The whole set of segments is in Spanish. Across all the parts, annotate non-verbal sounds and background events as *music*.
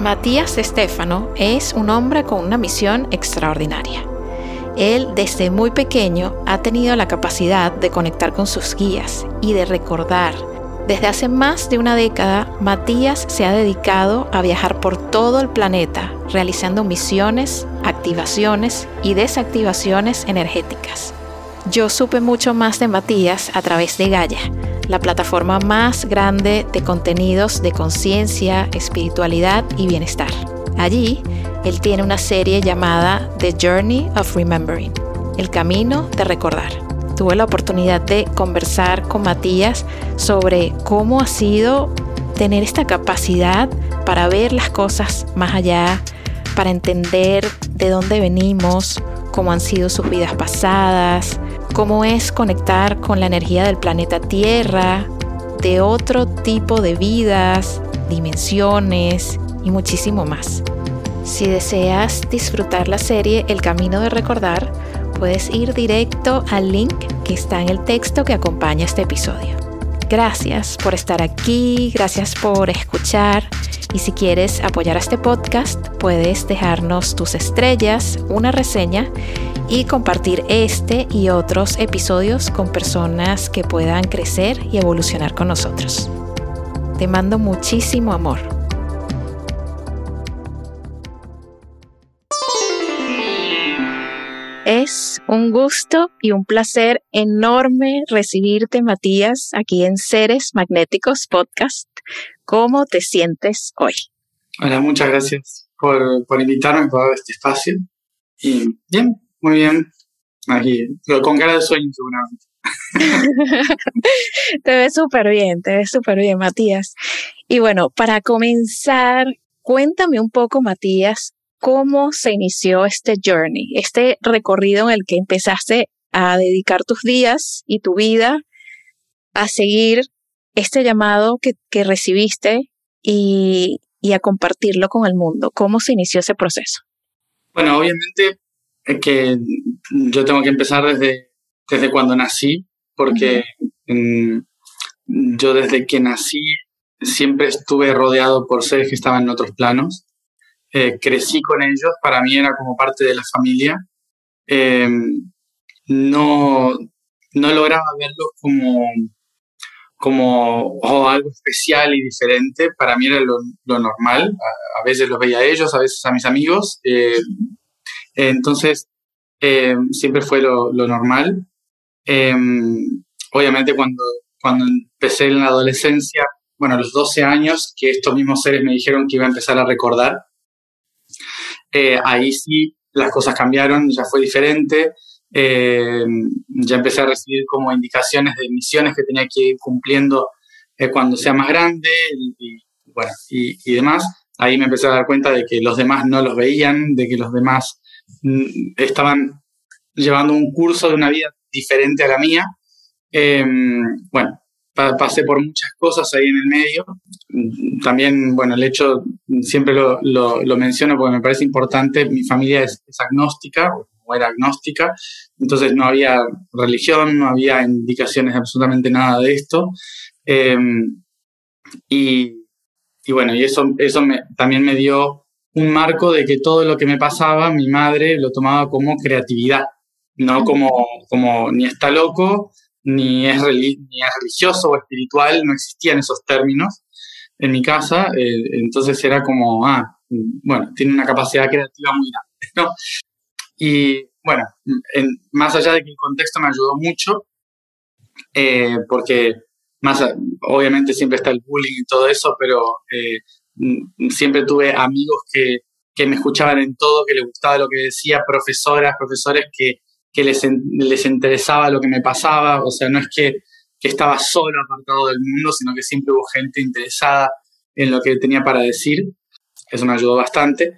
Matías Estefano es un hombre con una misión extraordinaria. Él desde muy pequeño ha tenido la capacidad de conectar con sus guías y de recordar. Desde hace más de una década, Matías se ha dedicado a viajar por todo el planeta, realizando misiones, activaciones y desactivaciones energéticas. Yo supe mucho más de Matías a través de Gaia, la plataforma más grande de contenidos de conciencia, espiritualidad y bienestar. Allí, él tiene una serie llamada The Journey of Remembering, el camino de recordar. Tuve la oportunidad de conversar con Matías sobre cómo ha sido tener esta capacidad para ver las cosas más allá, para entender de dónde venimos, cómo han sido sus vidas pasadas, cómo es conectar con la energía del planeta Tierra, de otro tipo de vidas, dimensiones y muchísimo más. Si deseas disfrutar la serie El Camino de Recordar, puedes ir directo al link que está en el texto que acompaña este episodio. Gracias por estar aquí, gracias por escuchar y si quieres apoyar a este podcast puedes dejarnos tus estrellas, una reseña y compartir este y otros episodios con personas que puedan crecer y evolucionar con nosotros. Te mando muchísimo amor. Es un gusto y un placer enorme recibirte, Matías, aquí en Seres Magnéticos Podcast. ¿Cómo te sientes hoy? Hola, muchas gracias por, por invitarme por este espacio. Y bien, muy bien. Aquí, con cara de sueño seguramente. *laughs* te ves súper bien, te ves súper bien, Matías. Y bueno, para comenzar, cuéntame un poco, Matías, cómo se inició este journey, este recorrido en el que empezaste a dedicar tus días y tu vida a seguir este llamado que, que recibiste y, y a compartirlo con el mundo. ¿Cómo se inició ese proceso? Bueno, obviamente es que yo tengo que empezar desde, desde cuando nací, porque yo desde que nací siempre estuve rodeado por seres que estaban en otros planos. Eh, crecí con ellos, para mí era como parte de la familia. Em, no, no lograba verlos como, como oh, algo especial y diferente. Para mí era lo, normal. A, veces los veía a ellos, a veces a mis amigos. Eh, entonces, eh, siempre fue lo, normal. Eh, obviamente cuando, cuando empecé en la adolescencia, bueno, a los 12 años, que estos mismos seres me dijeron que iba a empezar a recordar, eh, ahí sí las cosas cambiaron, ya fue diferente. ya empecé a recibir como indicaciones de misiones que tenía que ir cumpliendo cuando sea más grande y, bueno, y, y demás. Ahí me empecé a dar cuenta de que los demás no los veían, de que los demás estaban llevando un curso de una vida diferente a la mía. Em, bueno, pasé por muchas cosas ahí en el medio. Mm, también, bueno, el hecho, siempre lo, lo, menciono porque me parece importante, mi familia es, agnóstica, o era agnóstica, entonces no había religión, no había indicaciones absolutamente nada de esto. Em, y, y, bueno, y eso, eso también me dio un marco de que todo lo que me pasaba, mi madre lo tomaba como creatividad, no como, como ni está loco, ni es, ni es religioso o espiritual, no existían esos términos en mi casa, eh, entonces era como, ah, bueno, tiene una capacidad creativa muy grande, ¿no? Y bueno, más allá de que el contexto me ayudó mucho, eh, porque más, obviamente siempre está el bullying y todo eso, pero eh, siempre tuve amigos que, que, me escuchaban en todo, que les gustaba lo que decía, profesoras, profesores que, que les, les, interesaba lo que me pasaba, o sea, no es que, que, estaba solo apartado del mundo, sino que siempre hubo gente interesada en lo que tenía para decir. eso me ayudó bastante.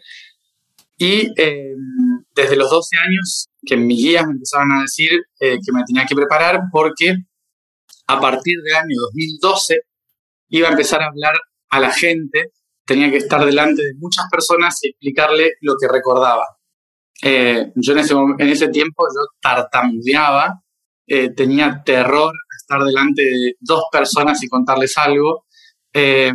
Y em, desde los 12 años que mis guías me empezaron a decir eh, que me tenía que preparar porque a partir del año 2012 iba a empezar a hablar a la gente, tenía que estar delante de muchas personas y explicarle lo que recordaba. Eh, yo en ese, en ese tiempo yo tartamudeaba, eh, tenía terror estar delante de dos personas y contarles algo. Eh,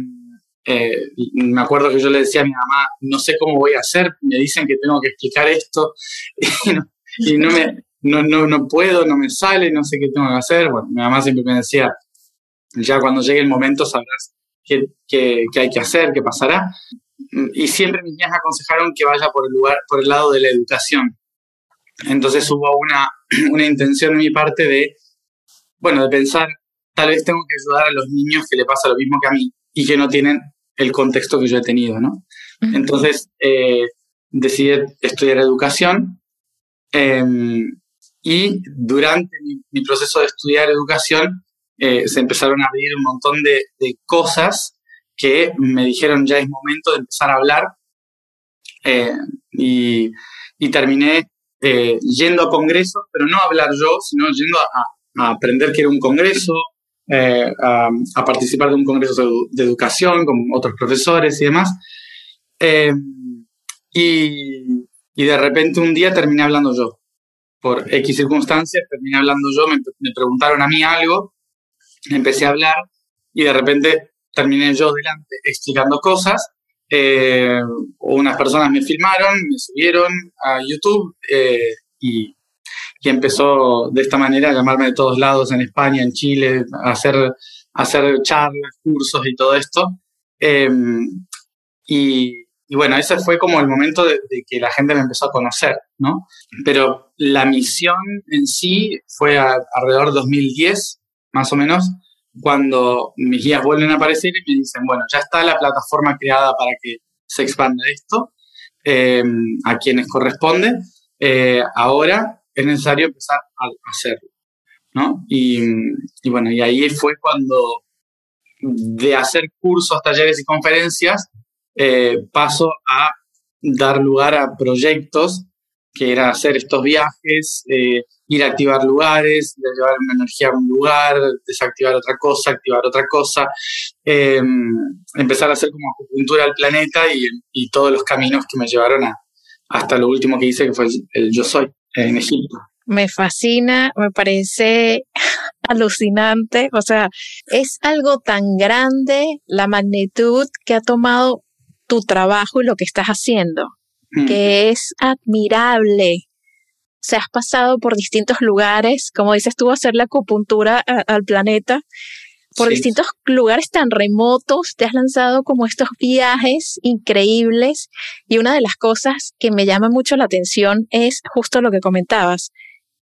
me acuerdo que yo le decía a mi mamá, no sé cómo voy a hacer, me dicen que tengo que explicar esto *laughs* y no, me, no, no, no, puedo, no me sale, no sé qué tengo que hacer. Bueno, mi mamá siempre me decía, ya cuando llegue el momento sabrás qué hay que hacer, qué pasará. Y siempre mis niñas aconsejaron que vaya por el, lugar, por el lado de la educación. Entonces hubo una, *clears throat* una intención de mi parte de, bueno, de pensar, tal vez tengo que ayudar a los niños que le pasa lo mismo que a mí y que no tienen el contexto que yo he tenido, ¿no? Entonces, eh, decidí estudiar educación em, y durante mi, proceso de estudiar educación eh, se empezaron a abrir un montón de, cosas que me dijeron ya es momento de empezar a hablar eh, y, terminé yendo a congresos, pero no a hablar yo, sino yendo a, aprender que era un congreso, eh, a, participar de un congreso de, educación con otros profesores y demás. Eh, y, y, de repente un día terminé hablando yo. Por X circunstancias terminé hablando yo, me preguntaron a mí algo, empecé a hablar y de repente terminé yo delante explicando cosas. Eh, unas personas me filmaron, me subieron a YouTube y y empezó de esta manera a llamarme de todos lados, en España, en Chile, a hacer, hacer charlas, cursos y todo esto. Em, y, bueno, ese fue como el momento de, que la gente me empezó a conocer, ¿no? Pero la misión en sí fue alrededor de 2010, más o menos, cuando mis guías vuelven a aparecer y me dicen, bueno, ya está la plataforma creada para que se expanda esto em, a quienes corresponde. Eh, ahora es necesario empezar a hacerlo, ¿no? Y, bueno, y ahí fue cuando de hacer cursos, talleres y conferencias, eh, paso a dar lugar a proyectos que era hacer estos viajes, eh, ir a activar lugares, llevar una energía a un lugar, desactivar otra cosa, activar otra cosa, em, empezar a hacer como acupuntura al planeta y, todos los caminos que me llevaron a, hasta lo último que hice, que fue el yo soy en Egipto. Me fascina, me parece *laughs* alucinante, o sea, es algo tan grande la magnitud que ha tomado tu trabajo y lo que estás haciendo. Que es admirable. O sea, has pasado por distintos lugares, como dices tú, hacer la acupuntura al planeta, por distintos lugares tan remotos, te has lanzado como estos viajes increíbles y una de las cosas que me llama mucho la atención es justo lo que comentabas,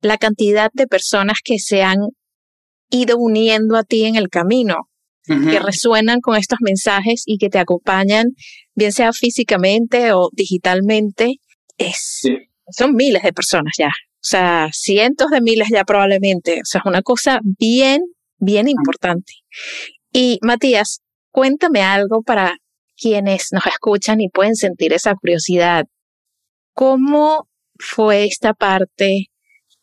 la cantidad de personas que se han ido uniendo a ti en el camino, que resuenan con estos mensajes y que te acompañan, bien sea físicamente o digitalmente, es, son miles de personas ya. O sea, cientos de miles ya probablemente. O sea, es una cosa bien, bien importante. Y Matías, cuéntame algo para quienes nos escuchan y pueden sentir esa curiosidad. ¿Cómo fue esta parte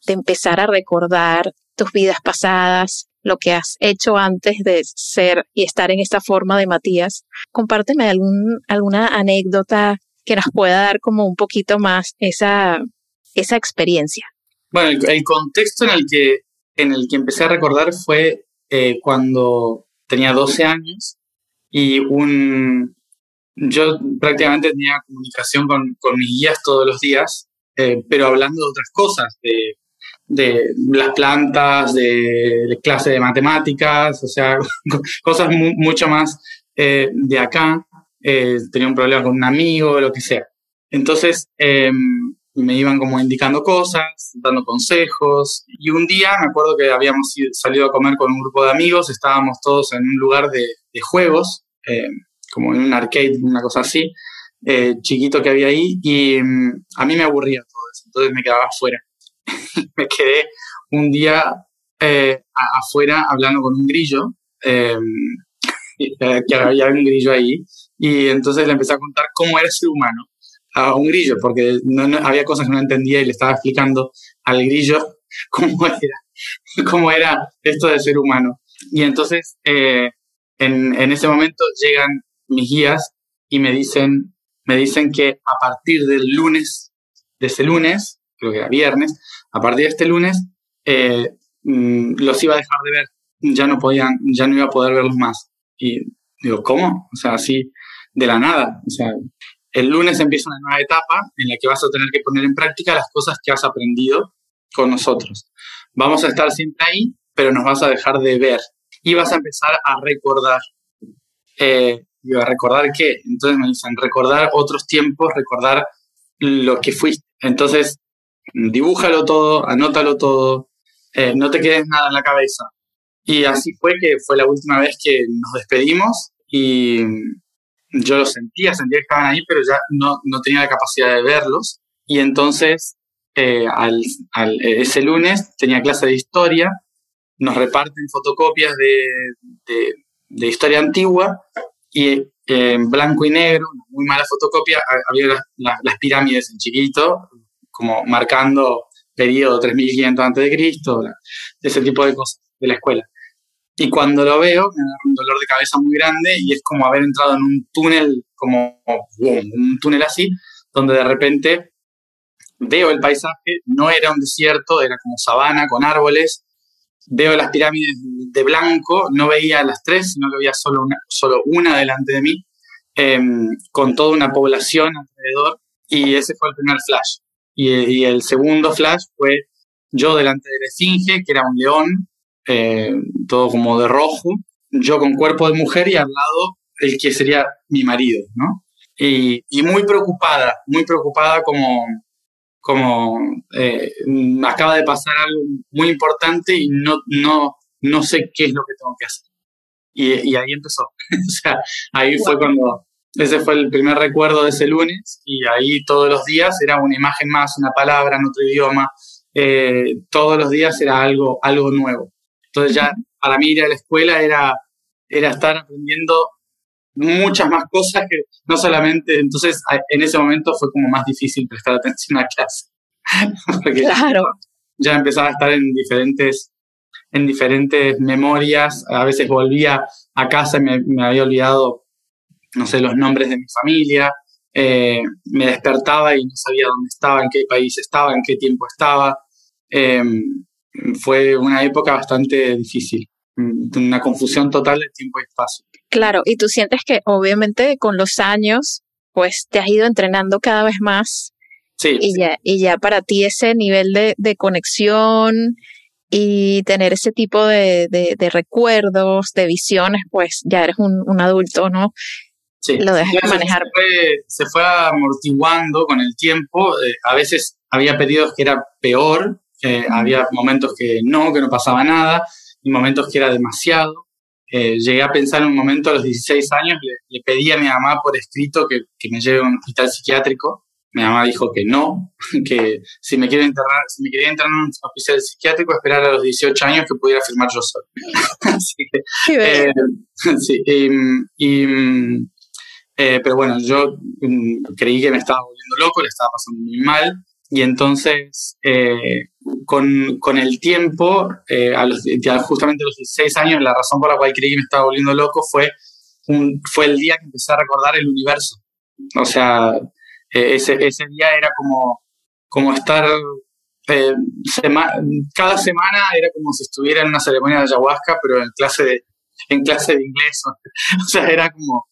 de empezar a recordar tus vidas pasadas, lo que has hecho antes de ser y estar en esta forma de Matías? Compárteme algún, alguna anécdota que nos pueda dar como un poquito más esa, esa experiencia. Bueno, el, contexto en el, que, en el que empecé a recordar fue eh, cuando tenía 12 años y un, yo prácticamente tenía comunicación con, con mis guías todos los días, eh, pero hablando de otras cosas, de, de las plantas, de, clase de matemáticas, o sea, *laughs* cosas mucho más eh, de acá. tenía un problema con un amigo, lo que sea. Entonces, em, me iban como indicando cosas, dando consejos. Y un día me acuerdo que habíamos salido a comer con un grupo de amigos, estábamos todos en un lugar de, juegos, eh, como en un arcade, una cosa así, eh, chiquito que había ahí, y mm, a mí me aburría todo eso, entonces me quedaba afuera. *laughs* un día eh, afuera hablando con un grillo. que había un grillo ahí. Y entonces le empecé a contar cómo era el ser humano a un grillo, porque no, había cosas que no entendía y le estaba explicando al grillo *laughs* cómo era, cómo era esto de ser humano. Y entonces, eh, en, en ese momento llegan mis guías y me dicen, me dicen que a partir del lunes, de ese lunes, creo que era viernes, a partir de este lunes, eh, mm, los iba a dejar de ver, ya no podían, ya no iba a poder verlos más. Y digo, ¿cómo? O sea, así de la nada. O sea, el lunes empieza una nueva etapa en la que vas a tener que poner en práctica las cosas que has aprendido con nosotros. Vamos a estar siempre ahí, pero nos vas a dejar de ver y vas a empezar a recordar. Eh, ¿a recordar qué? Entonces me dicen, recordar otros tiempos, recordar lo que fuiste. Entonces, dibújalo todo, anótalo todo, eh, no te quedes nada en la cabeza. Y así fue que fue la última vez que nos despedimos y yo lo sentía, sentía que estaban ahí, pero ya no, no tenía la capacidad de verlos. Y entonces, eh, al, ese lunes tenía clase de historia, nos reparten fotocopias de, de, historia antigua y eh, en blanco y negro, muy mala fotocopia, había las, pirámides en chiquito, como marcando periodo 3500 a.C., ese tipo de cosas de la escuela. Y cuando lo veo, me da un dolor de cabeza muy grande y es como haber entrado en un túnel, como un túnel así, donde de repente veo el paisaje, no era un desierto, era como sabana con árboles, veo las pirámides de blanco, no veía las tres, sino que había solo una, solo una delante de mí, em, con toda una población alrededor, y ese fue el primer flash. Y, y, el segundo flash fue yo delante de la esfinge, que era un león, eh, todo como de rojo, yo con cuerpo de mujer y al lado el que sería mi marido, ¿no? Y, muy preocupada, muy preocupada como, como eh, acaba de pasar algo muy importante y no, no, no sé qué es lo que tengo que hacer. Y, ahí empezó. *laughs* o sea, ahí fue cuando, ese fue el primer recuerdo de ese lunes y ahí todos los días era una imagen más, una palabra en otro idioma, eh, todos los días era algo, algo nuevo. Entonces ya para mí ir a la escuela era, era estar aprendiendo muchas más cosas que no solamente, entonces en ese momento fue como más difícil prestar atención a clase. *laughs* Porque claro. ya, empezaba a estar en diferentes, en diferentes memorias, a veces volvía a casa y me, había olvidado, no sé, los nombres de mi familia, eh, me despertaba y no sabía dónde estaba, en qué país estaba, en qué tiempo estaba. Em, fue una época bastante difícil, mm, una confusión total de tiempo y espacio. Claro, y tú sientes que obviamente con los años, pues te has ido entrenando cada vez más. Sí. Y, Ya, y ya para ti ese nivel de, de conexión y tener ese tipo de, de, recuerdos, de visiones, pues ya eres un, un adulto, ¿no? Sí. Lo dejas de manejar. Se fue, se fue, amortiguando con el tiempo. Eh, a veces había pedidos que era peor, había momentos que no, que no pasaba nada, y momentos que era demasiado. Eh, llegué a pensar en un momento a los 16 años, le, pedí a mi mamá por escrito que, que, me lleve a un hospital psiquiátrico. Mi mamá dijo que no, *laughs* que si me, quiero enterrar, si me quería entrar en un hospital psiquiátrico, esperar a los 18 años que pudiera firmar yo solo. *laughs* Así que, eh, *laughs* sí, y, eh, pero bueno, yo mm, creí que me estaba volviendo loco, le estaba pasando muy mal. Y entonces, eh, con, con, el tiempo, eh, justamente a los 16 años, la razón por la cual creí que me estaba volviendo loco fue, un, fue el día que empecé a recordar el universo. O sea, eh, ese, ese, día era como, como estar... cada semana era como si estuviera en una ceremonia de ayahuasca, pero en clase de, en clase de inglés. *laughs* o sea, era como,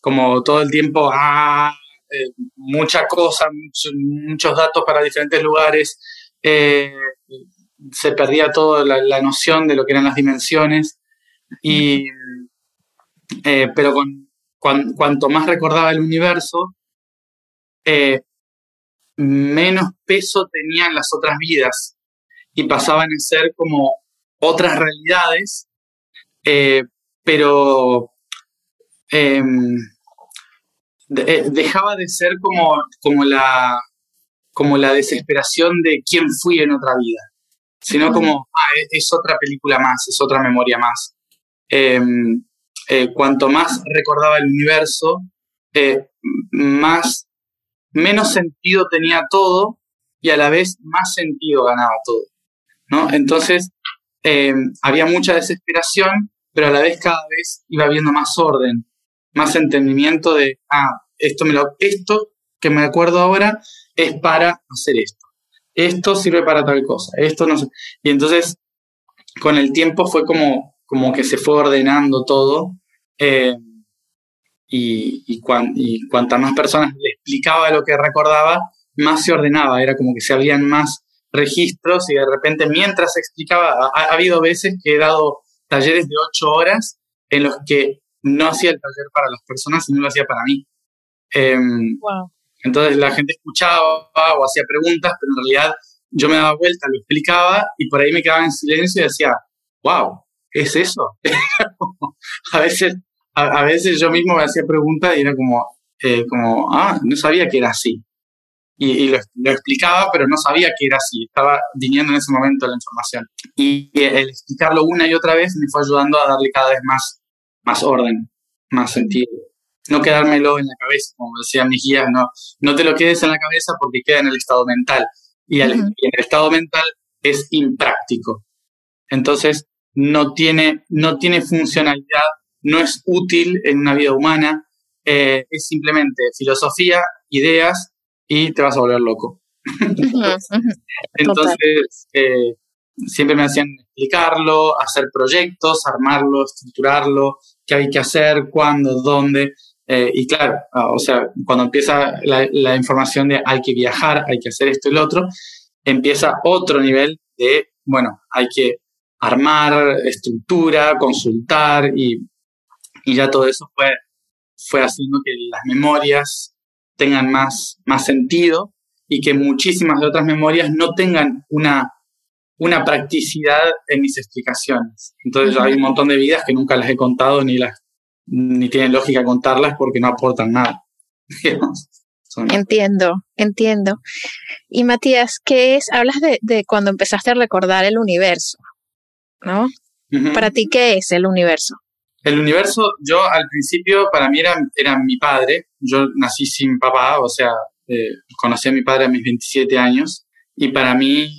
como todo el tiempo, ah, eh, muchas cosas, muchos datos para diferentes lugares, eh, se perdía toda la, noción de lo que eran las dimensiones, y, eh, pero con, cuanto más recordaba el universo, menos peso tenían las otras vidas. Y pasaban a ser como otras realidades, pero em, eh, dejaba de ser como, como, la, como la desesperación de quién fui en otra vida, sino como, ah, es, otra película más, es otra memoria más. Em, eh, cuanto más recordaba el universo, eh, más, menos sentido tenía todo y a la vez más sentido ganaba todo. ¿no? Entonces, eh, había mucha desesperación, pero a la vez cada vez iba habiendo más orden, más entendimiento de, ah, esto, me lo, esto que me acuerdo ahora es para hacer esto. Esto sirve para tal cosa, esto no. Y entonces, con el tiempo fue como, como que se fue ordenando todo. Eh, y, y, y cuantas más personas le explicaba lo que recordaba, más se ordenaba. Era como que se abrían más registros y de repente mientras explicaba, ha, habido veces que he dado talleres de ocho horas en los que no hacía el taller para las personas, sino lo hacía para mí. Em, entonces la gente escuchaba o hacía preguntas, pero en realidad yo me daba vuelta, lo explicaba y por ahí me quedaba en silencio y decía, wow, ¿es eso? *laughs* a, veces, a, veces yo mismo me hacía preguntas y era como, eh, como, ah, no sabía que era así y, lo, explicaba, pero no sabía que era así, estaba viniendo en ese momento la información. Y, el explicarlo una y otra vez me fue ayudando a darle cada vez más, más orden, más sentido. No quedármelo en la cabeza, como decían mis guías, no, no te lo quedes en la cabeza porque queda en el estado mental. Y, el estado mental es impráctico. Entonces, no tiene, no tiene funcionalidad, no es útil en una vida humana, eh, es simplemente filosofía, ideas y te vas a volver loco. *laughs* Entonces, eh, siempre me hacían explicarlo, hacer proyectos, armarlo, estructurarlo, qué hay que hacer, cuándo, dónde. Eh, y claro, ah, o sea, cuando empieza la, información de hay que viajar, hay que hacer esto y lo otro, empieza otro nivel de, bueno, hay que armar estructura, consultar y, y ya todo eso fue, fue haciendo que las memorias tengan más, más sentido y que muchísimas de otras memorias no tengan una, una practicidad en mis explicaciones. Entonces hay un montón de vidas que nunca las he contado ni las ni tienen lógica contarlas porque no aportan nada. *laughs* Entiendo, entiendo. Y Matías, ¿qué es? Hablas de, de cuando empezaste a recordar el universo, ¿no? Para ti, ¿qué es el universo? El universo, yo al principio para mí era, era mi padre. Yo nací sin papá, o sea, eh, conocí a mi padre a mis 27 años. Y para mí,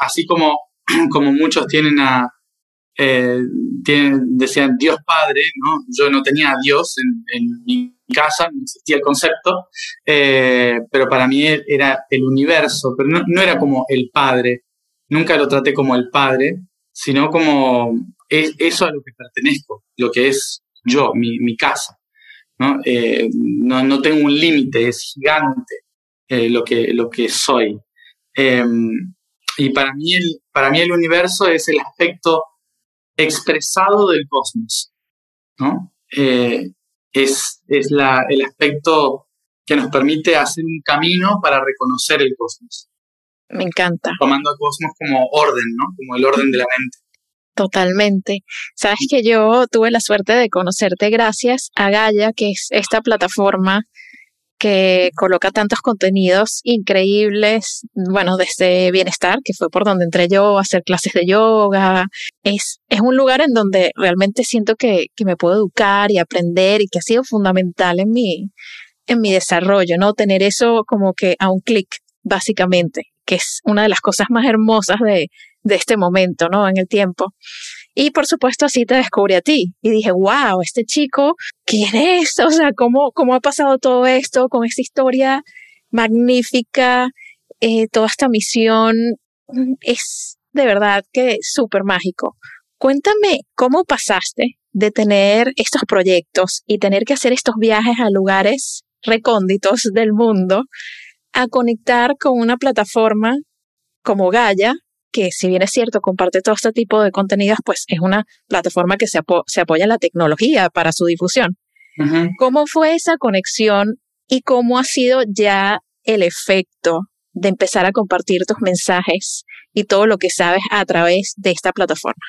así como, *clears throat* como muchos tienen a, eh, decían Dios Padre, ¿no? Yo no tenía a Dios en, mi casa, no existía el concepto, eh, pero para mí era el universo, pero no, no, era como el Padre, nunca lo traté como el Padre, sino como es eso a lo que pertenezco, lo que es yo, mi, casa. ¿no? Eh, no, no, tengo un límite, es gigante eh, lo, que, lo que soy. Y para mí, el, para mí el universo es el aspecto expresado del cosmos. ¿no? Eh, es es la, el aspecto que nos permite hacer un camino para reconocer el cosmos. Me encanta. Tomando al cosmos como orden, ¿no? Como el orden de la mente. Totalmente. Sabes que yo tuve la suerte de conocerte gracias a Gaia, que es esta plataforma que coloca tantos contenidos increíbles, bueno, desde bienestar, que fue por donde entré yo a hacer clases de yoga. Es, es un lugar en donde realmente siento que, que me puedo educar y aprender y que ha sido fundamental en mi, en mi desarrollo, ¿no? Tener eso como que a un clic, básicamente, que es una de las cosas más hermosas de, de este momento, ¿no? En el tiempo. Y por supuesto así te descubrí a ti y dije, wow, este chico, ¿quién es? O sea, ¿cómo, cómo ha pasado todo esto con esta historia magnífica? Eh, toda esta misión es de verdad que súper mágico. Cuéntame cómo pasaste de tener estos proyectos y tener que hacer estos viajes a lugares recónditos del mundo a conectar con una plataforma como Gaia, que si bien es cierto, comparte todo este tipo de contenidos, pues es una plataforma que se, apoya en la tecnología para su difusión. ¿Cómo fue esa conexión y cómo ha sido ya el efecto de empezar a compartir tus mensajes y todo lo que sabes a través de esta plataforma?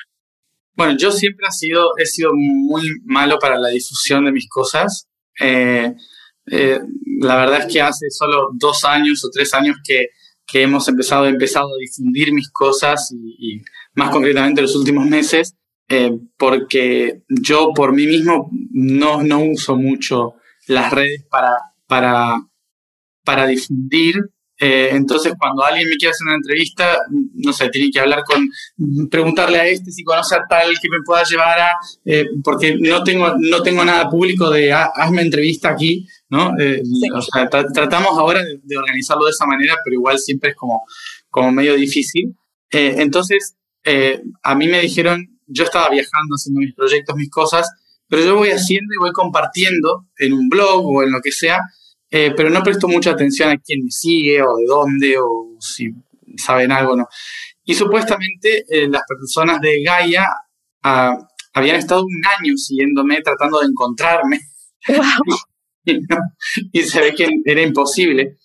Bueno, yo siempre he sido, he sido muy malo para la difusión de mis cosas. Eh, eh, la verdad es que hace solo dos años o tres años que que hemos empezado, empezado a difundir mis cosas y, más concretamente los últimos meses, eh, porque yo por mí mismo no, no uso mucho las redes para, para, para difundir eh, entonces, cuando alguien me quiere hacer una entrevista, no sé, tiene que hablar con, preguntarle a este si conoce a tal que me pueda llevar a, eh, porque no tengo, no tengo nada público de ah, hazme entrevista aquí, ¿no? Eh, o sea, tratamos ahora de, organizarlo de esa manera, pero igual siempre es como, como medio difícil. entonces, a mí me dijeron, yo estaba viajando haciendo mis proyectos, mis cosas, pero yo voy haciendo y voy compartiendo en un blog o en lo que sea, eh, pero no presto mucha atención a quién me sigue o de dónde o si saben algo o no. Y supuestamente eh, las personas de Gaia ah, habían estado un año siguiéndome, tratando de encontrarme. *laughs* y, se ve que era imposible.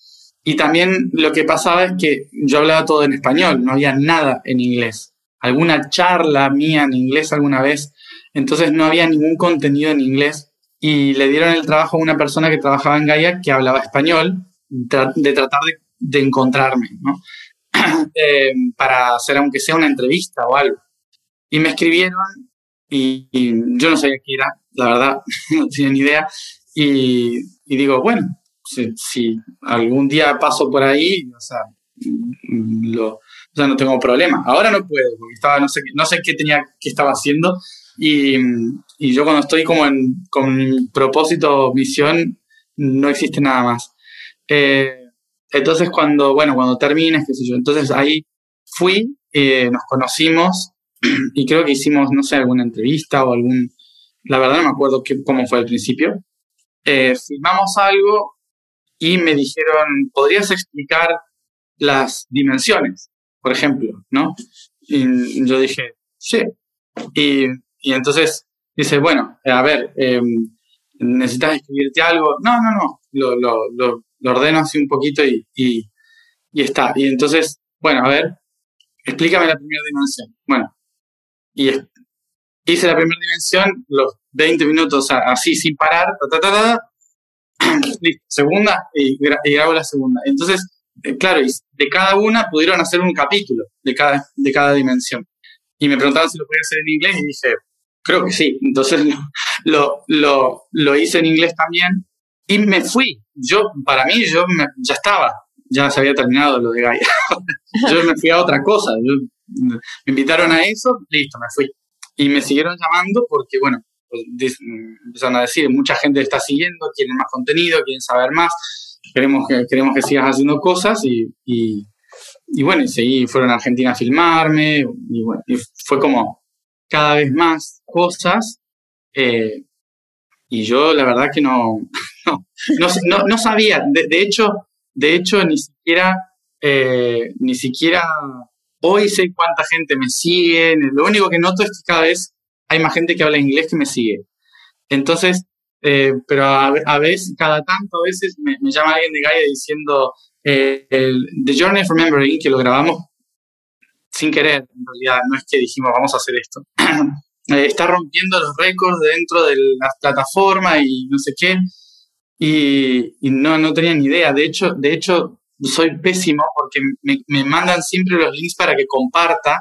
Y también lo que pasaba es que yo hablaba todo en español, no había nada en inglés. Alguna charla mía en inglés alguna vez, entonces no había ningún contenido en inglés y le dieron el trabajo a una persona que trabajaba en Gaia que hablaba español, de tratar de, encontrarme, ¿no? *clears throat* Eh, para hacer aunque sea una entrevista o algo. Y me escribieron y, yo no sabía qué era, la verdad, *laughs* no tenía ni idea. Y, digo, bueno, si, algún día paso por ahí, o sea, lo, no tengo problema. Ahora no puedo, porque estaba, no sé, no sé qué tenía, qué estaba haciendo y, y yo cuando estoy como en, con propósito, misión, no existe nada más. Eh, entonces cuando, bueno, cuando termines, qué sé yo, entonces ahí fui, eh, nos conocimos *clears throat* y creo que hicimos, no sé, alguna entrevista o algún, la verdad no me acuerdo qué, cómo fue al principio. Eh, filmamos algo y me dijeron, ¿podrías explicar las dimensiones, por ejemplo? ¿No? Y yo dije, sí. Y y entonces dice, bueno, a ver, em, ¿necesitas escribirte algo? No, no, no, lo, lo, lo, ordeno así un poquito y, y, está. Y entonces, bueno, a ver, explícame la primera dimensión. Bueno, y hice la primera dimensión, los 20 minutos así sin parar, ta, ta, ta, *clears throat* listo, segunda y, y, grabo la segunda. Entonces, eh, claro, de cada una pudieron hacer un capítulo de cada, de cada dimensión. Y me preguntaban si lo podía hacer en inglés y dije, Creo que sí. Entonces *laughs* lo, lo, lo hice en inglés también y me fui. Yo, para mí, yo ya estaba, ya se había terminado lo de Gaia. *laughs* yo me fui a otra cosa. me invitaron a eso, listo, me fui. Y me siguieron llamando porque, bueno, pues, empezaron a decir, mucha gente está siguiendo, quieren más contenido, quieren saber más, queremos que, queremos que sigas haciendo cosas y, y, y bueno, y seguí, fueron a Argentina a filmarme y bueno, y fue como cada vez más cosas. Eh, y yo la verdad que no, *laughs* no, no, sabía. De, hecho, de hecho, ni siquiera, eh, ni siquiera hoy sé cuánta gente me sigue. Lo único que noto es que cada vez hay más gente que habla inglés que me sigue. Entonces, eh, pero a, veces, cada tanto a veces me, llama alguien de Gaia diciendo el, The Journey of Remembering, que lo grabamos sin querer, en realidad, no es que dijimos vamos a hacer esto. *clears throat* Eh, está rompiendo los récords dentro de la plataforma y no sé qué. Y, no, no tenía ni idea. De hecho, de hecho soy pésimo porque me, mandan siempre los links para que comparta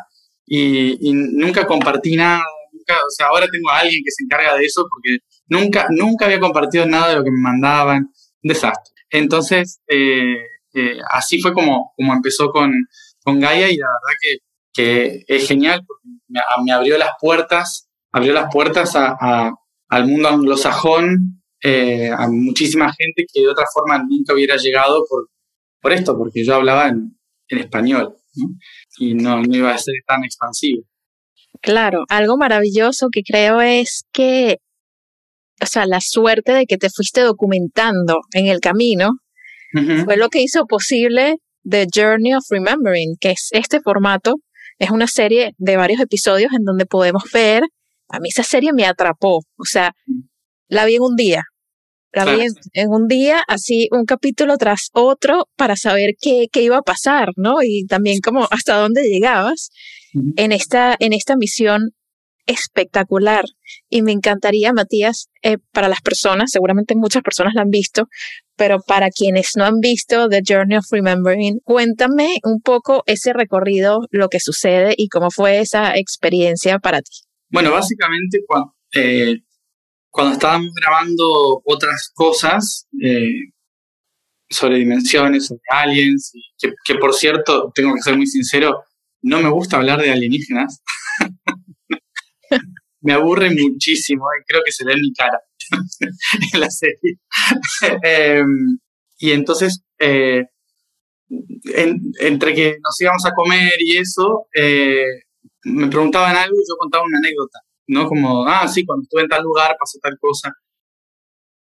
y, nunca compartí nada. o sea, ahora tengo a alguien que se encarga de eso porque nunca, nunca había compartido nada de lo que me mandaban. Desastre. Entonces, eh, eh, así fue como, como empezó con, con Gaia y la verdad que, que es genial porque me, abrió las puertas, abrió las puertas a, al mundo anglosajón, eh, a muchísima gente que de otra forma nunca hubiera llegado por, por esto, porque yo hablaba en, en español y no, no iba a ser tan expansivo. Claro, algo maravilloso que creo es que, o sea, la suerte de que te fuiste documentando en el camino fue lo que hizo posible The Journey of Remembering, que es este formato. Es una serie de varios episodios en donde podemos ver, a mí esa serie me atrapó, o sea, la vi en un día, la vi en, un día, así un capítulo tras otro para saber qué, qué iba a pasar, ¿no? Y también como hasta dónde llegabas en esta, en esta misión espectacular. Y me encantaría, Matías, eh, para las personas, seguramente muchas personas la han visto, pero para quienes no han visto The Journey of Remembering, cuéntame un poco ese recorrido, lo que sucede y cómo fue esa experiencia para ti. Bueno, básicamente cuando, eh, cuando estábamos grabando otras cosas eh, sobre dimensiones, sobre aliens, que, por cierto, tengo que ser muy sincero, no me gusta hablar de alienígenas. *laughs* *laughs* me aburre muchísimo y creo que se ve en mi cara *laughs* en la serie. *laughs* Em, y entonces, eh, entre que nos íbamos a comer y eso, eh, me preguntaban algo y yo contaba una anécdota, ¿no? Como, ah, sí, cuando estuve en tal lugar pasó tal cosa.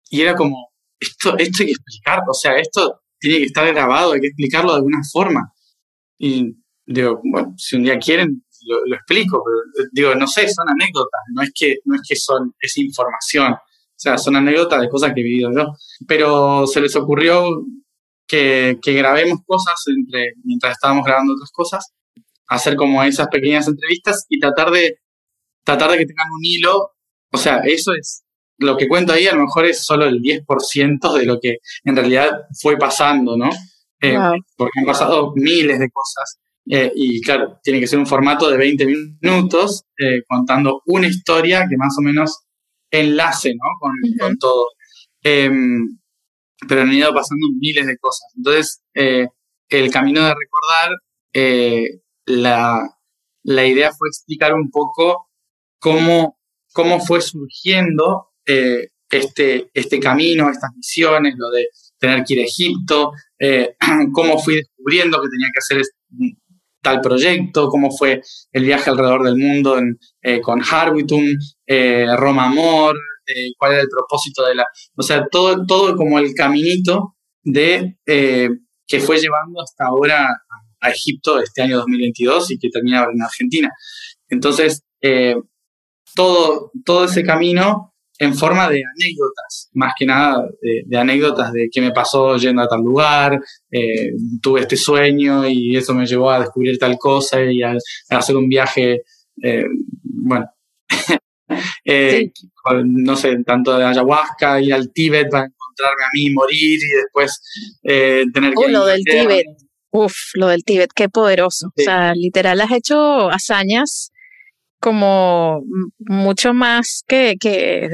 Y era como, esto, esto hay que explicarlo, o sea, esto tiene que estar grabado, hay que explicarlo de alguna forma. Y digo, bueno, si un día quieren, lo, explico, pero digo, no sé, son anécdotas, no es que, no es que son, es información. O sea, son anécdotas de cosas que he vivido yo. Pero se les ocurrió que, que grabemos cosas entre, mientras estábamos grabando otras cosas hacer como esas pequeñas entrevistas y tratar de, tratar de que tengan un hilo. O sea, eso es lo que cuento ahí, a lo mejor es solo el 10% de lo que en realidad fue pasando, ¿no? Eh, porque han pasado miles de cosas. Eh, y claro, tiene que ser un formato de 20 minutos eh, contando una historia que más o menos enlace ¿no? con, con todo. Em, pero han ido pasando miles de cosas. Entonces, el camino de recordar la, la idea fue explicar un poco cómo, cómo fue surgiendo eh, este, este camino, estas misiones, lo de tener que ir a Egipto, eh, *clears throat* cómo fui descubriendo que tenía que hacer tal proyecto, cómo fue el viaje alrededor del mundo eh, con Harwitum, Roma Amor, cuál era el propósito de la... O sea, todo, todo como el caminito de que fue llevando hasta ahora a Egipto este año 2022 y que termina en Argentina. Entonces, eh, todo, todo ese camino en forma de anécdotas, más que nada de, anécdotas de qué me pasó yendo a tal lugar, eh, tuve este sueño y eso me llevó a descubrir tal cosa y a, hacer un viaje, eh, bueno, *laughs* no sé, tanto de ayahuasca, ir al Tíbet para encontrarme a mí, morir y después tener que... Uno del Tíbet. Uf, lo del Tíbet, qué poderoso. O sea, literal has hecho hazañas como mucho más que, que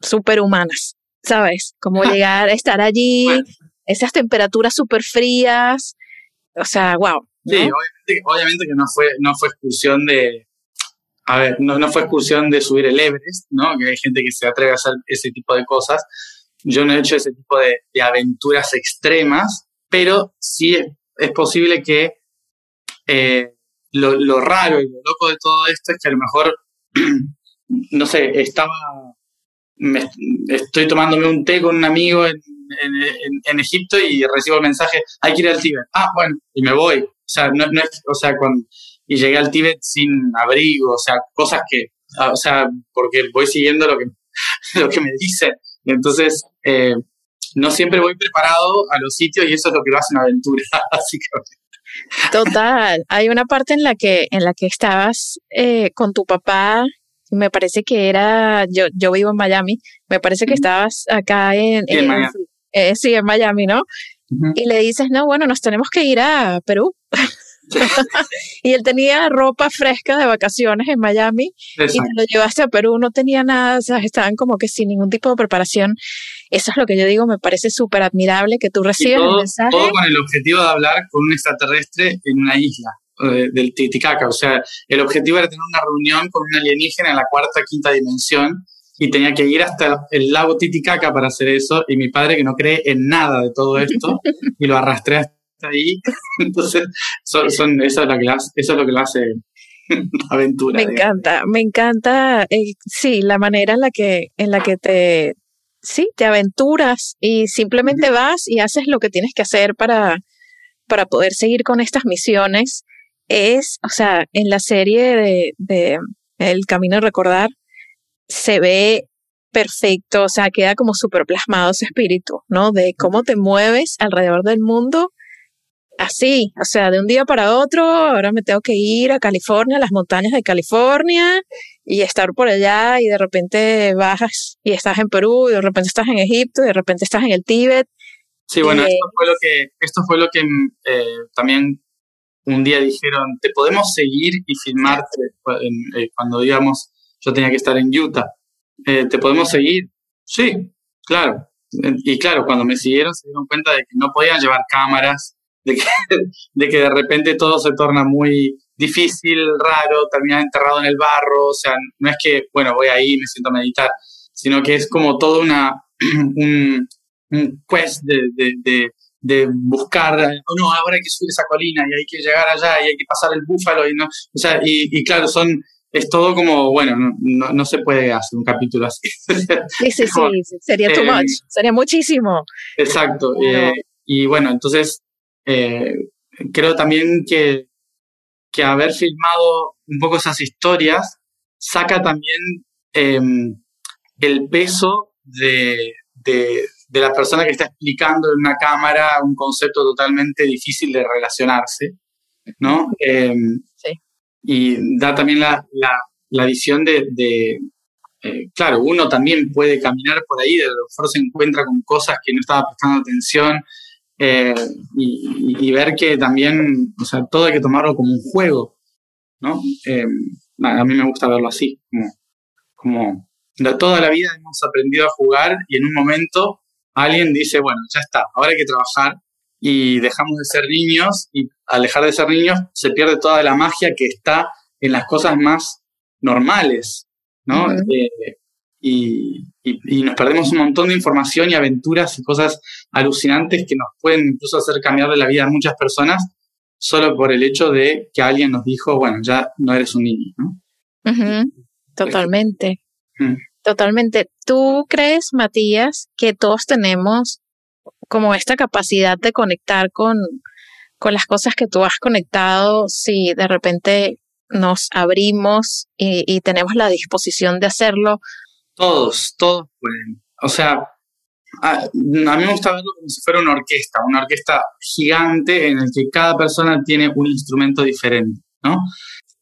superhumanas, ¿sabes? Como llegar a estar allí, esas temperaturas súper frías. O sea, wow. Sí, obviamente, que no fue, no fue excursión de, a ver, no, no, fue excursión de subir el Everest, ¿no? Que hay gente que se atreve a hacer ese tipo de cosas. Yo no he hecho ese tipo de, de aventuras extremas, pero sí es posible que eh, lo, raro y lo loco de todo esto es que a lo mejor, *clears throat* no sé, estaba, estoy tomándome un té con un amigo en, en, Egipto y recibo el mensaje, hay que ir al Tíbet. Ah, bueno, y me voy. O sea, no, es, o sea, con, y llegué al Tíbet sin abrigo, o sea, cosas que, ah, o sea, porque voy siguiendo lo que, *laughs* lo que me dicen. Entonces, eh, no siempre voy preparado a los sitios y eso es lo que lo hace una aventura, *laughs* básicamente. Total, hay una parte en la que, en la que estabas eh, con tu papá, me parece que era, yo, yo vivo en Miami, me parece que estabas acá en, en, Miami. Eh, sí, en Miami, ¿no? Y le dices, no, bueno, nos tenemos que ir a Perú. *laughs* y él tenía ropa fresca de vacaciones en Miami y te lo llevaste a Perú, no tenía nada, o sea, estaban como que sin ningún tipo de preparación. Eso es lo que yo digo, me parece súper admirable que tú recibas todo, el mensaje. Todo con el objetivo de hablar con un extraterrestre en una isla eh, del Titicaca. O sea, el objetivo era tener una reunión con un alienígena en la cuarta, quinta dimensión y tenía que ir hasta el lago Titicaca para hacer eso y mi padre que no cree en nada de todo esto *laughs* y lo arrastré hasta ahí. *laughs* Entonces, son, eso, es lo que hace, eso es lo que lo hace aventura. Me encanta, me encanta, eh, sí, la manera en la que, en la que te, sí, te aventuras y simplemente vas y haces lo que tienes que hacer para, para poder seguir con estas misiones. Es, o sea, en la serie de, de El Camino a Recordar se ve perfecto, o sea, queda como súper plasmado ese espíritu, ¿no? De cómo te mueves alrededor del mundo así, o sea, de un día para otro, ahora me tengo que ir a California, a las montañas de California y estar por allá y de repente bajas y estás en Perú y de repente estás en Egipto y de repente estás en el Tíbet. Sí, bueno, eh, esto fue lo que, esto fue lo que eh, también un día dijeron, te podemos seguir y filmarte eh, cuando íbamos, yo tenía que estar en Utah. ¿Te podemos seguir? Sí, claro. Y claro, cuando me siguieron se dieron cuenta de que no podían llevar cámaras, de que *laughs* de, que de repente todo se torna muy difícil, raro, terminar enterrado en el barro, o sea, no es que, bueno, voy ahí y me siento a meditar, sino que es como todo una, *clears throat* un, un quest de, de, de, buscar, oh, no, ahora hay que subir esa colina y hay que llegar allá y hay que pasar el búfalo y no, o sea, y, y claro, son, es todo como, bueno, no, no, se puede hacer un capítulo así. *laughs* Sí, sí, sí, sería too much, eh, sería muchísimo. Exacto, eh, y bueno, entonces eh, creo también que, que haber filmado un poco esas historias saca también em, el peso de, de, la persona que está explicando en una cámara un concepto totalmente difícil de relacionarse, ¿no? Em, sí. Y da también la, la, visión de, de eh, claro, uno también puede caminar por ahí, de lo mejor se encuentra con cosas que no estaba prestando atención eh, y, ver que también, o sea, todo hay que tomarlo como un juego, ¿no? Eh, a mí me gusta verlo así, como, como de toda la vida hemos aprendido a jugar y en un momento alguien dice, bueno, ya está, ahora hay que trabajar y dejamos de ser niños y al dejar de ser niños se pierde toda la magia que está en las cosas más normales, ¿no? Eh, y, y, nos perdemos un montón de información y aventuras y cosas alucinantes que nos pueden incluso hacer cambiar de la vida a muchas personas solo por el hecho de que alguien nos dijo, bueno, ya no eres un niño, ¿no? Totalmente. Totalmente. ¿Tú crees, Matías, que todos tenemos como esta capacidad de conectar con, con las cosas que tú has conectado si de repente nos abrimos y, y tenemos la disposición de hacerlo? Todos, todos pueden. O sea, a, mí me gusta verlo como si fuera una orquesta, una orquesta gigante en la que cada persona tiene un instrumento diferente, ¿no?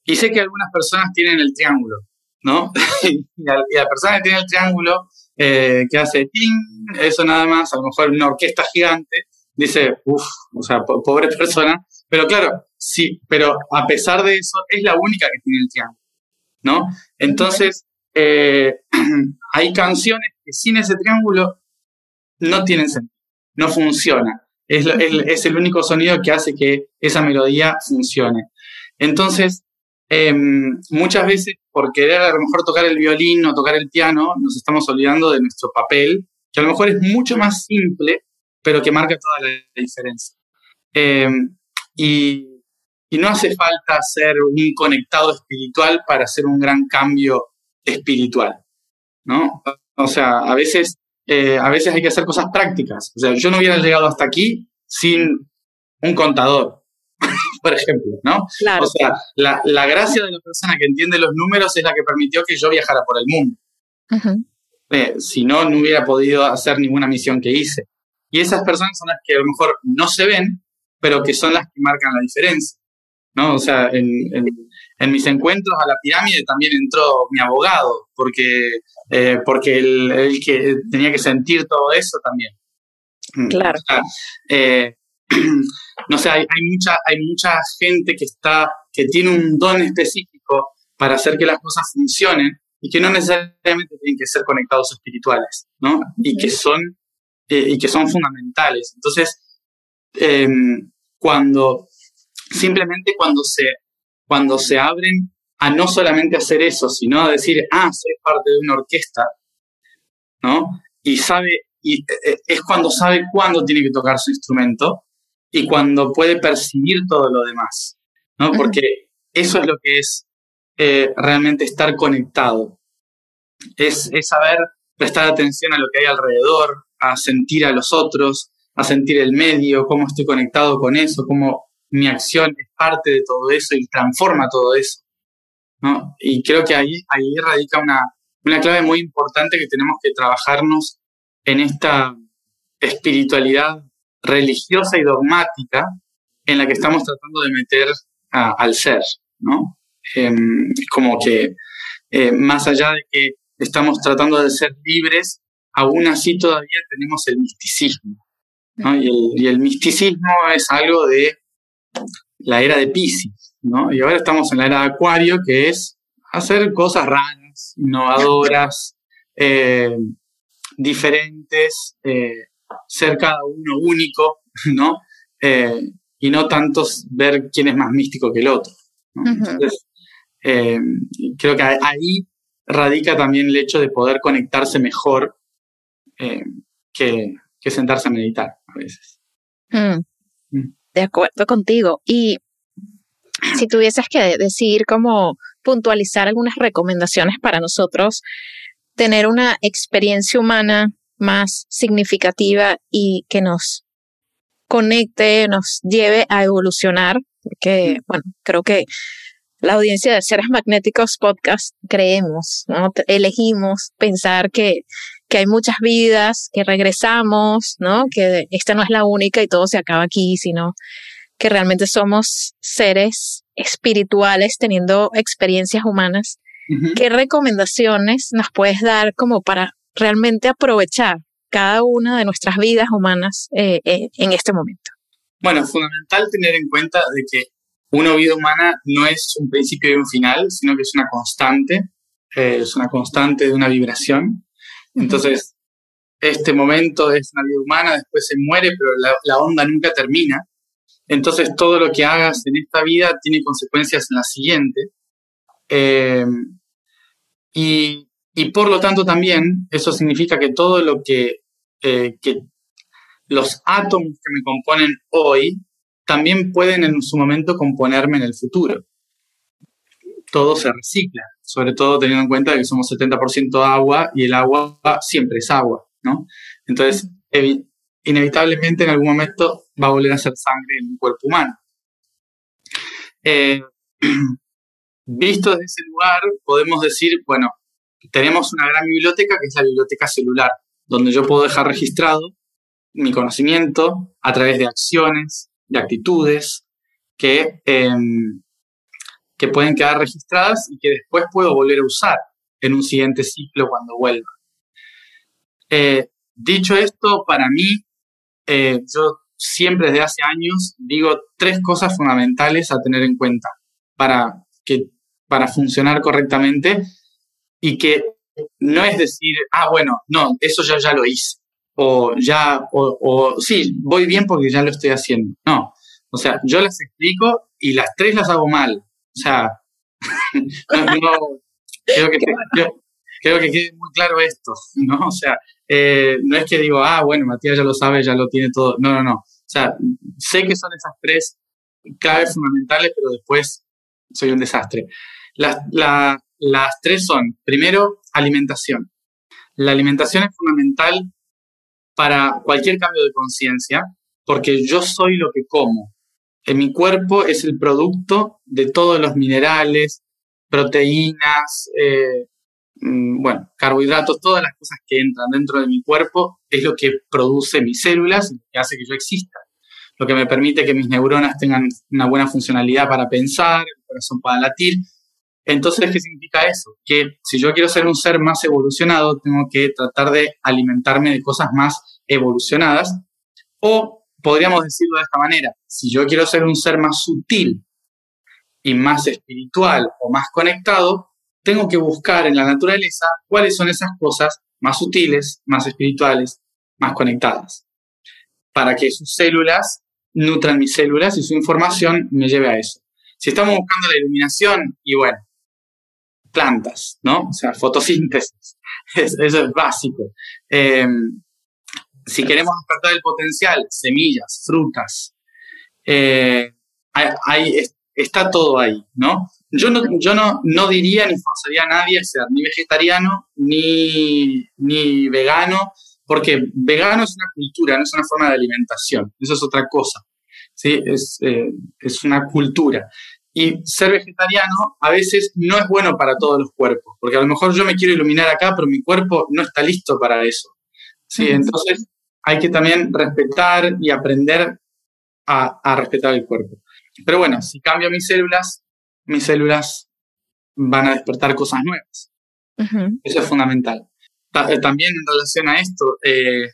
Y sé que algunas personas tienen el triángulo, ¿no? *laughs* y, la, persona que tiene el triángulo, eh, que hace ting, eso nada más, a lo mejor una orquesta gigante, dice, uff, o sea, pobre persona, pero claro, sí, pero a pesar de eso, es la única que tiene el triángulo, ¿no? Entonces, eh, *clears throat* hay canciones que sin ese triángulo no tienen sentido, no funciona. Es, el único sonido que hace que esa melodía funcione. Entonces, em, muchas veces por querer a lo mejor tocar el violín o tocar el piano, nos estamos olvidando de nuestro papel, que a lo mejor es mucho más simple, pero que marca toda la diferencia. Em, y, y no hace falta ser un conectado espiritual para hacer un gran cambio espiritual, ¿no? O sea, a veces, eh, a veces hay que hacer cosas prácticas. O sea, yo no hubiera llegado hasta aquí sin un contador, *laughs* por ejemplo, ¿no? O sea, la, la, gracia de la persona que entiende los números es la que permitió que yo viajara por el mundo. Eh, si no, no hubiera podido hacer ninguna misión que hice. Y esas personas son las que a lo mejor no se ven, pero que son las que marcan la diferencia. ¿no? O sea, en, en mis encuentros a la pirámide también entró mi abogado, porque, eh, porque él, que tenía que sentir todo eso también. Mm, claro. Eh, *clears throat* no sé, hay, mucha, hay mucha gente que, está, que tiene un don específico para hacer que las cosas funcionen y que no necesariamente tienen que ser conectados espirituales, ¿no? Y que son, eh, y que son fundamentales. Entonces, em, cuando, simplemente cuando se cuando se abren a no solamente hacer eso, sino a decir, ah, soy parte de una orquesta, ¿no? Y sabe, y eh, eh, es cuando sabe cuándo tiene que tocar su instrumento y cuando puede percibir todo lo demás, ¿no? Porque eso es lo que es eh, realmente estar conectado. Es, es saber prestar atención a lo que hay alrededor, a sentir a los otros, a sentir el medio, cómo estoy conectado con eso, cómo mi acción es parte de todo eso y transforma todo eso. ¿no? Y creo que ahí, ahí radica una, una clave muy importante que tenemos que trabajarnos en esta espiritualidad religiosa y dogmática en la que estamos tratando de meter al ser, ¿no? Em, como que eh, más allá de que estamos tratando de ser libres, aún así todavía tenemos el misticismo, ¿no? y, el, y el misticismo es algo de la era de Pisces, ¿no? Y ahora estamos en la era de Acuario, que es hacer cosas raras, innovadoras, eh, diferentes, eh, ser cada uno único, ¿no? Eh, y no tantos ver quién es más místico que el otro. Entonces, creo que ahí radica también el hecho de poder conectarse mejor que, sentarse a meditar a veces. Mm. Mm. De acuerdo contigo. Y si tuvieses que decir cómo puntualizar algunas recomendaciones para nosotros tener una experiencia humana más significativa y que nos conecte, nos lleve a evolucionar, porque, bueno, creo que la audiencia de Seres Magnéticos Podcast creemos, ¿no? elegimos pensar que, que hay muchas vidas, que regresamos, ¿no? Que esta no es la única y todo se acaba aquí, sino que realmente somos seres espirituales teniendo experiencias humanas. ¿Qué recomendaciones nos puedes dar como para realmente aprovechar cada una de nuestras vidas humanas eh, eh, en este momento? Bueno, fundamental tener en cuenta de que una vida humana no es un principio y un final, sino que es una constante, eh, es una constante de una vibración. Entonces, *laughs* este momento es una vida humana, después se muere, pero la onda nunca termina. Entonces todo lo que hagas en esta vida tiene consecuencias en la siguiente. Eh, y, por lo tanto también eso significa que todo lo que, eh, que los átomos que me componen hoy también pueden en su momento componerme en el futuro. Todo se recicla, sobre todo teniendo en cuenta que somos 70% agua y el agua siempre es agua, ¿no? Entonces, inevitablemente en algún momento va a volver a ser sangre en un cuerpo humano. Eh, *clears throat* visto desde ese lugar, podemos decir, bueno, tenemos una gran biblioteca que es la biblioteca celular, donde yo puedo dejar registrado mi conocimiento a través de acciones, de actitudes que, em, que pueden quedar registradas y que después puedo volver a usar en un siguiente ciclo cuando vuelva. Eh, dicho esto, para mí eh, yo siempre desde hace años digo tres cosas fundamentales a tener en cuenta para, que, para funcionar correctamente y que no es decir, ah, bueno, no, eso ya, ya lo hice. O ya, o, o sí, voy bien porque ya lo estoy haciendo. No, o sea, yo las explico y las tres las hago mal. O sea, *laughs* creo, que, creo que quede muy claro esto, *laughs* ¿no? O sea, eh, no es que digo, ah, bueno, Matías ya lo sabe, ya lo tiene todo. No, no, no. O sea, sé que son esas tres claves fundamentales, pero después soy un desastre. Las, las tres son, primero, alimentación. La alimentación es fundamental para cualquier cambio de conciencia, porque yo soy lo que como. En mi cuerpo es el producto de todos los minerales, proteínas, eh, Mm, bueno, carbohidratos, todas las cosas que entran dentro de mi cuerpo es lo que produce mis células y que hace que yo exista. Lo que me permite que mis neuronas tengan una buena funcionalidad para pensar, el corazón para latir. Entonces, ¿qué significa eso? Que si yo quiero ser un ser más evolucionado, tengo que tratar de alimentarme de cosas más evolucionadas. O podríamos decirlo de esta manera, si yo quiero ser un ser más sutil y más espiritual o más conectado, tengo que buscar en la naturaleza cuáles son esas cosas más sutiles, más espirituales, más conectadas, para que sus células nutran mis células y su información me lleve a eso. Si estamos buscando la iluminación, y bueno, plantas, ¿no? O sea, fotosíntesis, *laughs* eso es básico. Em, si queremos despertar el potencial, semillas, frutas, eh, está todo ahí, ¿no? Yo no, yo no, no diría ni forzaría a nadie a ser ni vegetariano ni, ni vegano, porque vegano es una cultura, no es una forma de alimentación, eso es otra cosa, ¿sí? es, eh, es una cultura. Y ser vegetariano a veces no es bueno para todos los cuerpos, porque a lo mejor yo me quiero iluminar acá, pero mi cuerpo no está listo para eso. ¿sí? Entonces hay que también respetar y aprender a, a respetar el cuerpo. Pero bueno, si cambio mis células, mis células van a despertar cosas nuevas. Eso es fundamental. Eh, también en relación a esto, eh,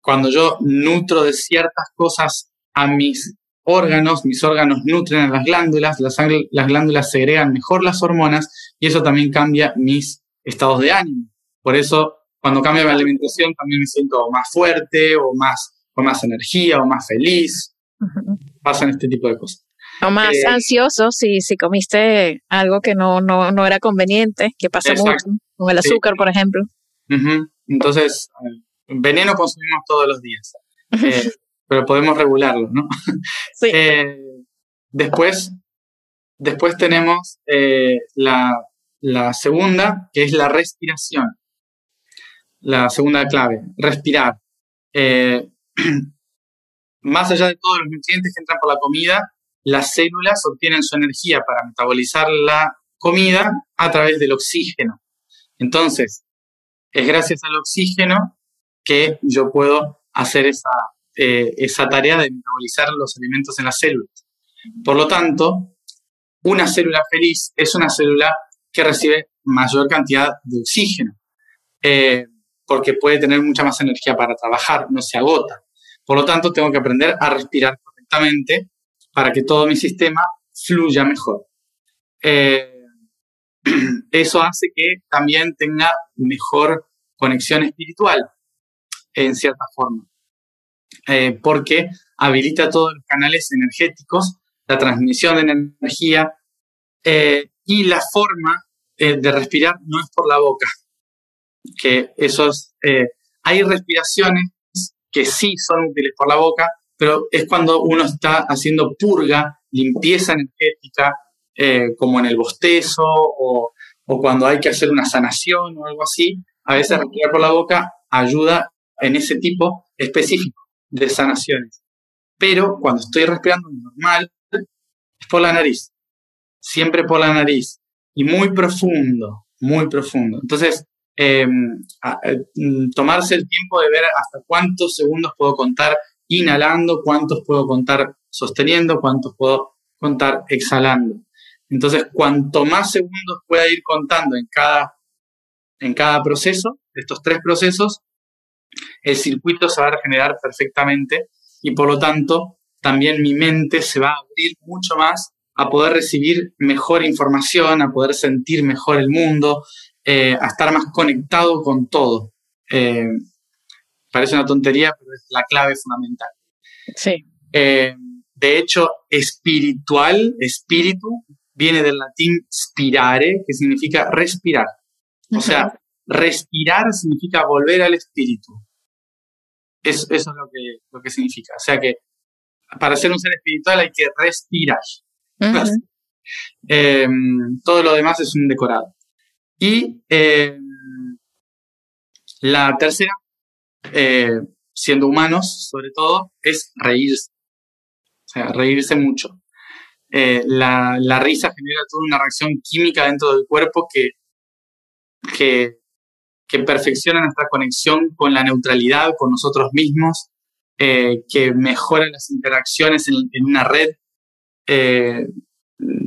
cuando yo nutro de ciertas cosas a mis órganos, mis órganos nutren a las glándulas, las, las glándulas segregan mejor las hormonas y eso también cambia mis estados de ánimo. Por eso, cuando cambio mi alimentación, también me siento más fuerte o más, con más energía o más feliz. Pasan este tipo de cosas. O más eh, ansioso si, si comiste algo que no, no, no era conveniente, que pasa mucho, con el azúcar, por ejemplo. Entonces, veneno consumimos todos los días, eh, pero podemos regularlo, ¿no? Sí. *laughs* Eh, después, después tenemos la, la segunda, que es la respiración. La segunda clave, respirar. *clears throat* más allá de todos los nutrientes que entran por la comida, las células obtienen su energía para metabolizar la comida a través del oxígeno. Entonces, es gracias al oxígeno que yo puedo hacer esa, eh, esa tarea de metabolizar los alimentos en las células. Por lo tanto, una célula feliz es una célula que recibe mayor cantidad de oxígeno, eh, porque puede tener mucha más energía para trabajar, no se agota. Por lo tanto, tengo que aprender a respirar correctamente para que todo mi sistema fluya mejor. Eh, *clears throat* eso hace que también tenga mejor conexión espiritual, en cierta forma, eh, porque habilita todos los canales energéticos, la transmisión de energía eh, y la forma de respirar no es por la boca, que esos, hay respiraciones que sí son útiles por la boca, pero es cuando uno está haciendo purga, limpieza energética, eh, como en el bostezo o, cuando hay que hacer una sanación o algo así. A veces respirar por la boca ayuda en ese tipo específico de sanaciones. Pero cuando estoy respirando normal, es por la nariz. Siempre por la nariz. Y muy profundo, muy profundo. Entonces, em, eh, tomarse el tiempo de ver hasta cuántos segundos puedo contar inhalando, cuántos puedo contar sosteniendo, cuántos puedo contar exhalando. Entonces, cuanto más segundos pueda ir contando en cada, en cada proceso, estos tres procesos, el circuito se va a regenerar perfectamente y por lo tanto también mi mente se va a abrir mucho más a poder recibir mejor información, a poder sentir mejor el mundo, eh, a estar más conectado con todo. Eh, Parece una tontería, pero es la clave fundamental. Sí. Eh, de hecho, espiritual, espíritu, viene del latín spirare, que significa respirar. O sea, respirar significa volver al espíritu. eso es lo que, lo que significa. O sea que para ser un ser espiritual hay que respirar. Todo lo demás es un decorado. Y em, la tercera eh, siendo humanos, sobre todo, es reírse. O sea, reírse mucho. Eh, la, risa genera toda una reacción química dentro del cuerpo que, que, perfecciona nuestra conexión con la neutralidad, con nosotros mismos, eh, que mejora las interacciones en, una red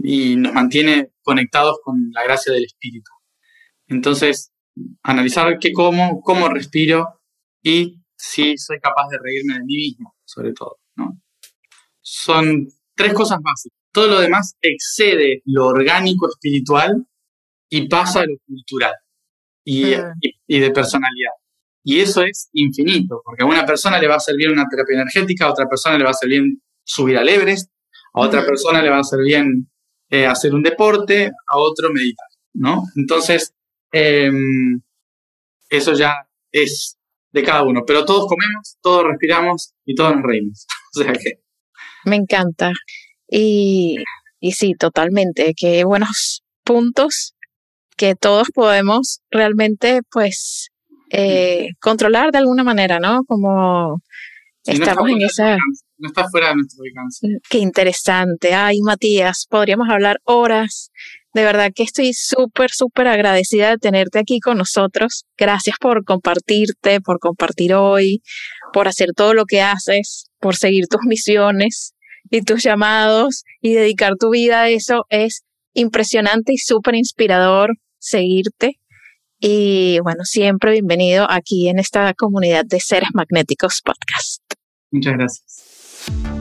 y nos mantiene conectados con la gracia del espíritu. Entonces, analizar qué como, cómo respiro, y si soy capaz de reírme de mí mismo, sobre todo. ¿no? Son tres cosas básicas. Todo lo demás excede lo orgánico espiritual y pasa a lo cultural y, mm. y, de personalidad. Y eso es infinito, porque a una persona le va a bien una terapia energética, a otra persona le va a bien subir al Everest, a otra persona le va a bien eh, hacer un deporte, a otro meditar, ¿no? Entonces, em, eso ya es de cada uno, pero todos comemos, todos respiramos y todos nos reímos. *laughs* o sea que... Me encanta. Y, y sí, totalmente. Qué buenos puntos que todos podemos realmente, pues, eh, controlar de alguna manera, ¿no? Como estamos en esa... No está fuera de nuestro alcance. Qué interesante. Ay, Matías, podríamos hablar horas de verdad que estoy súper, súper agradecida de tenerte aquí con nosotros. Gracias por compartirte, por compartir hoy, por hacer todo lo que haces, por seguir tus *laughs* misiones y tus llamados y dedicar tu vida a eso. Es impresionante y súper inspirador seguirte. Y bueno, siempre bienvenido aquí en esta comunidad de Seres Magnéticos Podcast. Muchas gracias.